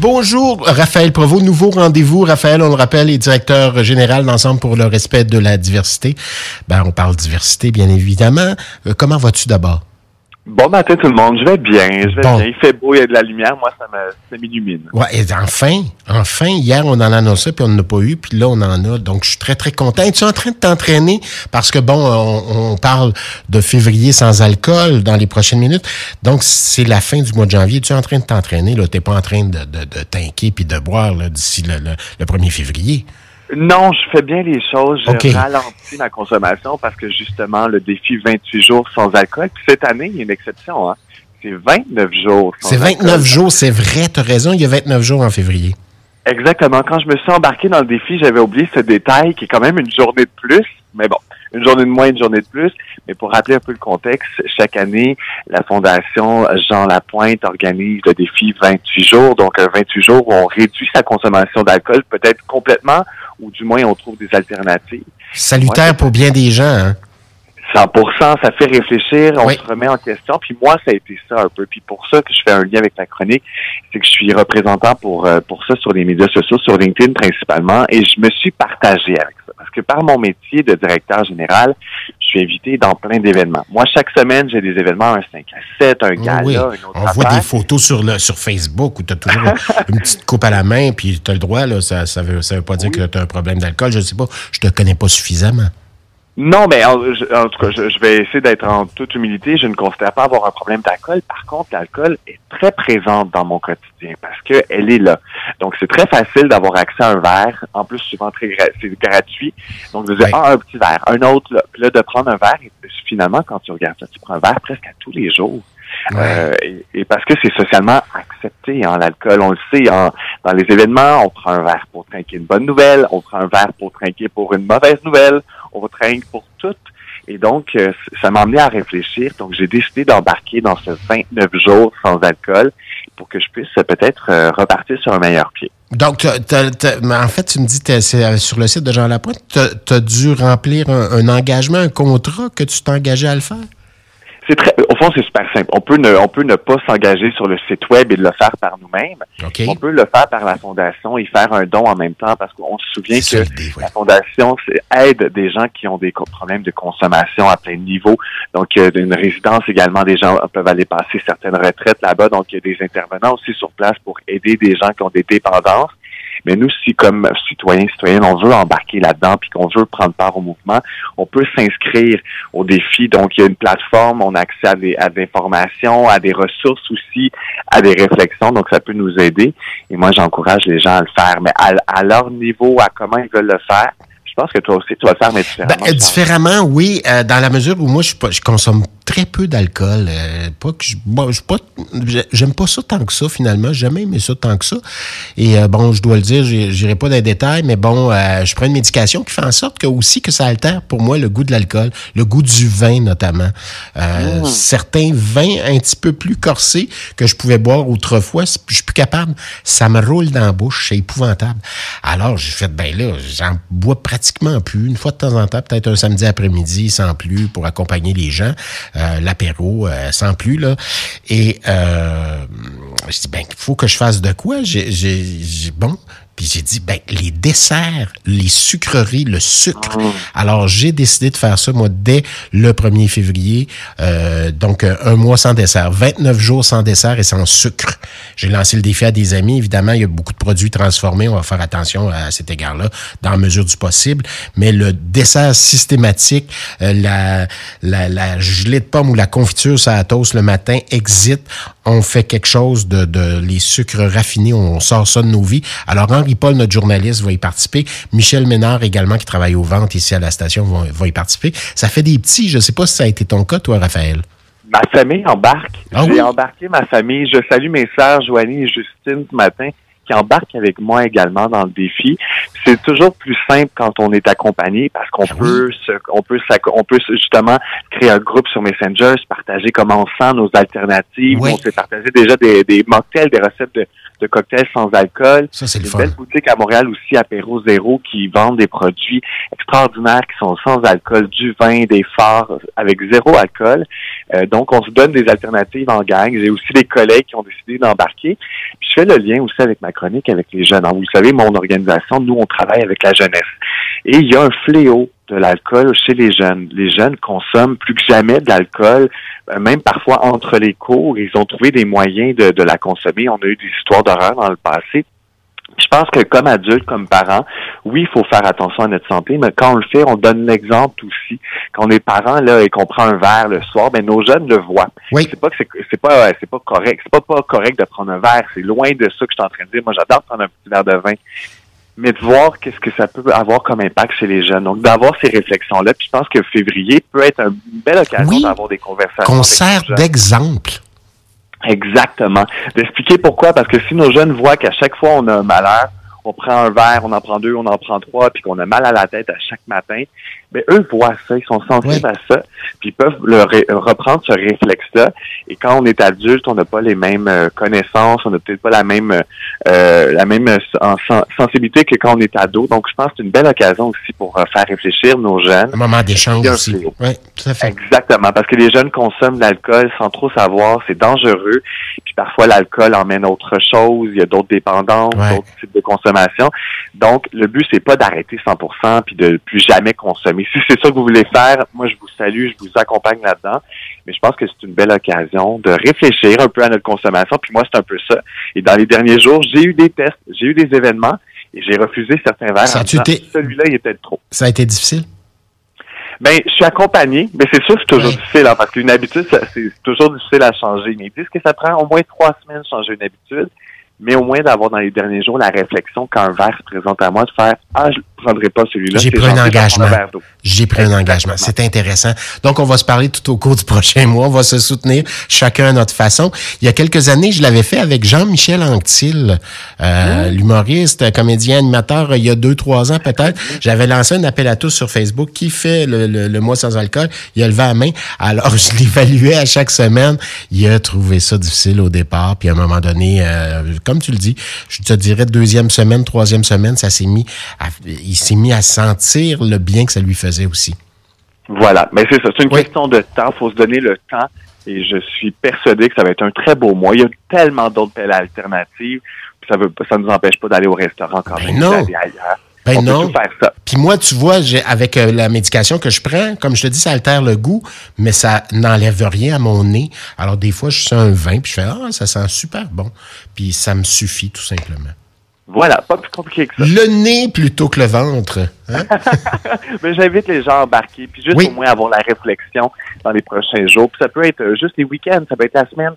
Bonjour, Raphaël Provost. Nouveau rendez-vous. Raphaël, on le rappelle, est directeur général d'Ensemble pour le respect de la diversité. Ben, on parle diversité, bien évidemment. Euh, comment vas-tu d'abord? Bon matin tout le monde, je vais bien, je vais bien. Il fait beau, il y a de la lumière, moi ça m'illumine. Ouais, et enfin, enfin, hier on en annonçait puis on n'en a pas eu, puis là on en a, donc je suis très très content. Es-tu en train de t'entraîner? Parce que bon, on, parle de février sans alcool dans les prochaines minutes, donc c'est la fin du mois de janvier. Tu es en train de t'entraîner là, t'es pas en train de de, de t'inquiéter puis de boire d'ici le, le, le 1er février. Non, je fais bien les choses. Je ralentis ma consommation parce que justement, le défi 28 jours sans alcool. Puis cette année, il y a une exception. Hein? C'est 29 jours. C'est 29 jours, c'est vrai, tu as raison. Il y a 29 jours en février. Exactement. Quand je me suis embarqué dans le défi, j'avais oublié ce détail qui est quand même une journée de plus. Mais bon, une journée de moins, une journée de plus. Mais pour rappeler un peu le contexte, chaque année, la Fondation Jean Lapointe organise le défi 28 jours. Donc, 28 jours où on réduit sa consommation d'alcool, peut-être complètement ou du moins on trouve des alternatives. Salutaire pour bien des gens. Hein? 100 ça fait réfléchir, on se remet en question. Puis moi, ça a été ça un peu. Puis pour ça que je fais un lien avec la chronique, c'est que je suis représentant pour euh, pour ça sur les médias sociaux, sur LinkedIn principalement, et je me suis partagé avec ça. Parce que par mon métier de directeur général, suis invité dans plein d'événements. Moi, chaque semaine, j'ai des événements, un 5 à 7, un gala, oui. On voit des photos sur le sur Facebook où tu as toujours une petite coupe à la main, puis tu as le droit, là, ça ça veut, ça veut pas dire que tu as un problème d'alcool. Je sais pas, je te connais pas suffisamment. Non, mais en, tout cas, je, vais essayer d'être en toute humilité. Je ne considère pas avoir un problème d'alcool. Par contre, l'alcool est très présente dans mon quotidien parce que elle est là. Donc, c'est très facile d'avoir accès à un verre. En plus, souvent très c'est gratuit. Donc, de dire ah, un petit verre, un autre là. Puis là, de prendre un verre. Et finalement, quand tu regardes ça, tu prends un verre presque à tous les jours. Euh, et, parce que c'est socialement accepté, hein, l'alcool, on le sait, hein, dans les événements, on prend un verre pour trinquer une bonne nouvelle, on prend un verre pour trinquer pour une mauvaise nouvelle, on va pour tout. Et donc, euh, ça m'a amené à réfléchir. Donc, j'ai décidé d'embarquer dans ce 29 jours sans alcool pour que je puisse peut-être euh, repartir sur un meilleur pied. Donc, en fait, tu me dis, c'est sur le site de Jean Lapointe, tu as, dû remplir un engagement, un contrat que tu t'engageais à le faire? C'est très, fond, c'est super simple. On peut ne, on peut ne pas s'engager sur le site web et le faire par nous-mêmes. On peut le faire par la fondation et faire un don en même temps parce qu'on se souvient que la fondation aide des gens qui ont des problèmes de consommation à plein niveau. Donc, euh, une résidence également, des gens peuvent aller passer certaines retraites là-bas. Donc, il y a des intervenants aussi sur place pour aider des gens qui ont des dépendances. Mais nous, si comme citoyens, citoyennes, on veut embarquer là-dedans puis qu'on veut prendre part au mouvement, on peut s'inscrire au défi. Donc, il y a une plateforme, on a accès à des, à des informations, à des ressources aussi, à des réflexions. Donc, ça peut nous aider. Et moi, j'encourage les gens à le faire. Mais à, leur niveau, à comment ils veulent le faire, pense que toi aussi, tu vas le faire, mais différemment. Ben, différemment, oui, euh, dans la mesure où moi, je, je consomme très peu d'alcool. Euh, pas que je, je pas, j'aime pas ça tant que ça finalement. J'ai jamais aimé ça tant que ça. Et euh, bon, je dois le dire, j'irai pas dans les détails, mais bon, euh, je prends une médication qui fait en sorte que aussi que ça altère pour moi le goût de l'alcool, le goût du vin notamment. Mmh. Certains vins un petit peu plus corsés que je pouvais boire autrefois, je suis plus capable. Ça me roule dans la bouche, c'est épouvantable. Alors j'ai fait ben là, j'en bois pratiquement plus. Une fois de temps en temps, peut-être un samedi après-midi sans plus pour accompagner les gens. Euh, l'apéro euh, sans plus là. Et euh, je dis ben il faut que je fasse de quoi? J'ai bon puis j'ai dit, ben, les desserts, les sucreries, le sucre. Ah. Alors, j'ai décidé de faire ça, moi, dès le 1er février. Euh, donc, un mois sans dessert. 29 jours sans dessert et sans sucre. J'ai lancé le défi à des amis. Évidemment, il y a beaucoup de produits transformés. On va faire attention à cet égard-là, dans la mesure du possible. Mais le dessert systématique, euh, la, la, la gelée de pomme ou la confiture ça la toast le matin, exit. On fait quelque chose de, de les sucres raffinés. On sort ça de nos vies. Alors, en paul notre journaliste, va y participer. Michel Ménard également, qui travaille aux ventes ici à la station, va, y participer. Ça fait des petits. Je ne sais pas si ça a été ton cas, toi, Raphaël. Ma famille embarque. Ah J'ai embarqué ma famille. Je salue mes sœurs, Joanie et Justine, ce matin, qui embarquent avec moi également dans le défi. C'est toujours plus simple quand on est accompagné parce qu'on ben peut se, on peut on peut justement créer un groupe sur Messenger, se partager comment on sent nos alternatives. On s'est partagé déjà des, des mocktails, des recettes de, de cocktails sans alcool. Ça, c'est une belle boutique à Montréal aussi, Apéro Zéro, qui vendent des produits extraordinaires qui sont sans alcool, du vin, des phares avec zéro alcool. Euh, donc, on se donne des alternatives en gang. J'ai aussi des collègues qui ont décidé d'embarquer. Puis, je fais le lien aussi avec ma chronique avec les jeunes. vous le savez, mon organisation, nous, on travaille avec la jeunesse. Et il y a un fléau de l'alcool chez les jeunes. Les jeunes consomment plus que jamais de l'alcool, euh, même parfois entre les cours. Ils ont trouvé des moyens de, de la consommer. On a eu des histoires d'horreur dans le passé. Je pense que comme adulte, comme parent, oui, il faut faire attention à notre santé, mais quand on le fait, on donne l'exemple aussi. Quand on est parent là et qu'on prend un verre le soir, ben nos jeunes le voient. Oui. C'est pas que c'est pas c'est pas correct, c'est pas pas correct de prendre un verre. C'est loin de ça que je suis en train de dire. Moi, j'adore prendre un petit verre de vin mais de voir qu'est-ce que ça peut avoir comme impact chez les jeunes. Donc, d'avoir ces réflexions-là. Puis je pense que février peut être une belle occasion d'avoir des conversations. Qu'on sert d'exemple. Exactement. D'expliquer pourquoi. Parce que si nos jeunes voient qu'à chaque fois on a un malheur, on prend un verre, on en prend deux, on en prend trois, puis qu'on a mal à la tête à chaque matin, mais eux voient ça, ils sont sensibles à ça, puis ils peuvent le reprendre ce réflexe-là. Et quand on est adulte, on n'a pas les mêmes euh, connaissances, on n'a peut-être pas la même euh, la même sensibilité que quand on est ado. Donc, je pense que c'est une belle occasion aussi pour euh, faire réfléchir nos jeunes. Un moment d'échange aussi. Oui, tout à fait. Exactement, parce que les jeunes consomment de l'alcool sans trop savoir, c'est dangereux. Puis parfois, l'alcool emmène autre chose, il y a d'autres dépendances, d'autres types de consommation. Donc, le but, c'est pas d'arrêter 100% puis de plus jamais consommer si c'est ça que vous voulez faire, moi, je vous salue, je vous accompagne là-dedans. Mais je pense que c'est une belle occasion de réfléchir un peu à notre consommation. Puis moi, c'est un peu ça. Et dans les derniers jours, j'ai eu des tests, j'ai eu des événements et j'ai refusé certains verres. Celui-là, il était trop. Ça a été difficile? Ben, je suis accompagné, mais c'est sûr que c'est toujours difficile, hein, parce qu'une habitude, c'est toujours difficile à changer. Mais ils disent que ça prend au moins trois semaines de changer une habitude mais au moins d'avoir dans les derniers jours la réflexion quand un verre se présente à moi, de faire Ah, je ne prendrai pas celui-là. J'ai pris un engagement. J'ai pris un engagement. C'est intéressant. Donc, on va se parler tout au cours du prochain mois. On va se soutenir chacun à notre façon. Il y a quelques années, je l'avais fait avec Jean-Michel Anctil, euh, l'humoriste, comédien, animateur, il y a deux, trois ans peut-être. J'avais lancé un appel à tous sur Facebook. Qui fait le, le, mois sans alcool? Il a levé la main. Alors, je l'évaluais à chaque semaine. Il a trouvé ça difficile au départ. Puis à un moment donné, euh, comme tu le dis, je te dirais deuxième semaine, troisième semaine, ça s'est mis à, il s'est mis à sentir le bien que ça lui faisait aussi. Voilà, mais c'est ça, c'est une question de temps, il faut se donner le temps et je suis persuadé que ça va être un très beau mois. Il y a tellement d'autres belles alternatives, ça ne ça nous empêche pas d'aller au restaurant quand ben même, ailleurs. Ben non. Puis moi, tu vois, avec euh, la médication que je prends, comme je te dis, ça altère le goût, mais ça n'enlève rien à mon nez. Alors des fois, je sens un vin, puis je fais ah, ça sent super bon. Puis ça me suffit tout simplement. Voilà, pas plus compliqué que ça. Le nez plutôt que le ventre. Hein? Mais j'invite les gens à embarquer, puis juste au moins avoir la réflexion dans les prochains jours. Puis ça peut être juste les week-ends, ça peut être la semaine.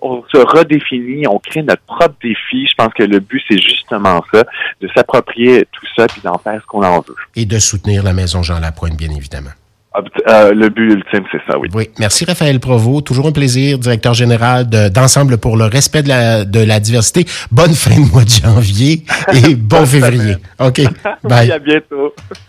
On, se redéfinit, on crée notre propre défi. Je pense que le but, c'est justement ça, de s'approprier tout ça, puis d'en faire ce qu'on en veut. Et de soutenir la Maison Jean Lapointe, bien évidemment. Euh, le but ultime, c'est ça, oui. Oui. Merci, Raphaël Provost. Toujours un plaisir, directeur général d'Ensemble pour le respect de la, de la diversité. Bonne fin de mois de janvier et bon février. OK. Bye. à bientôt.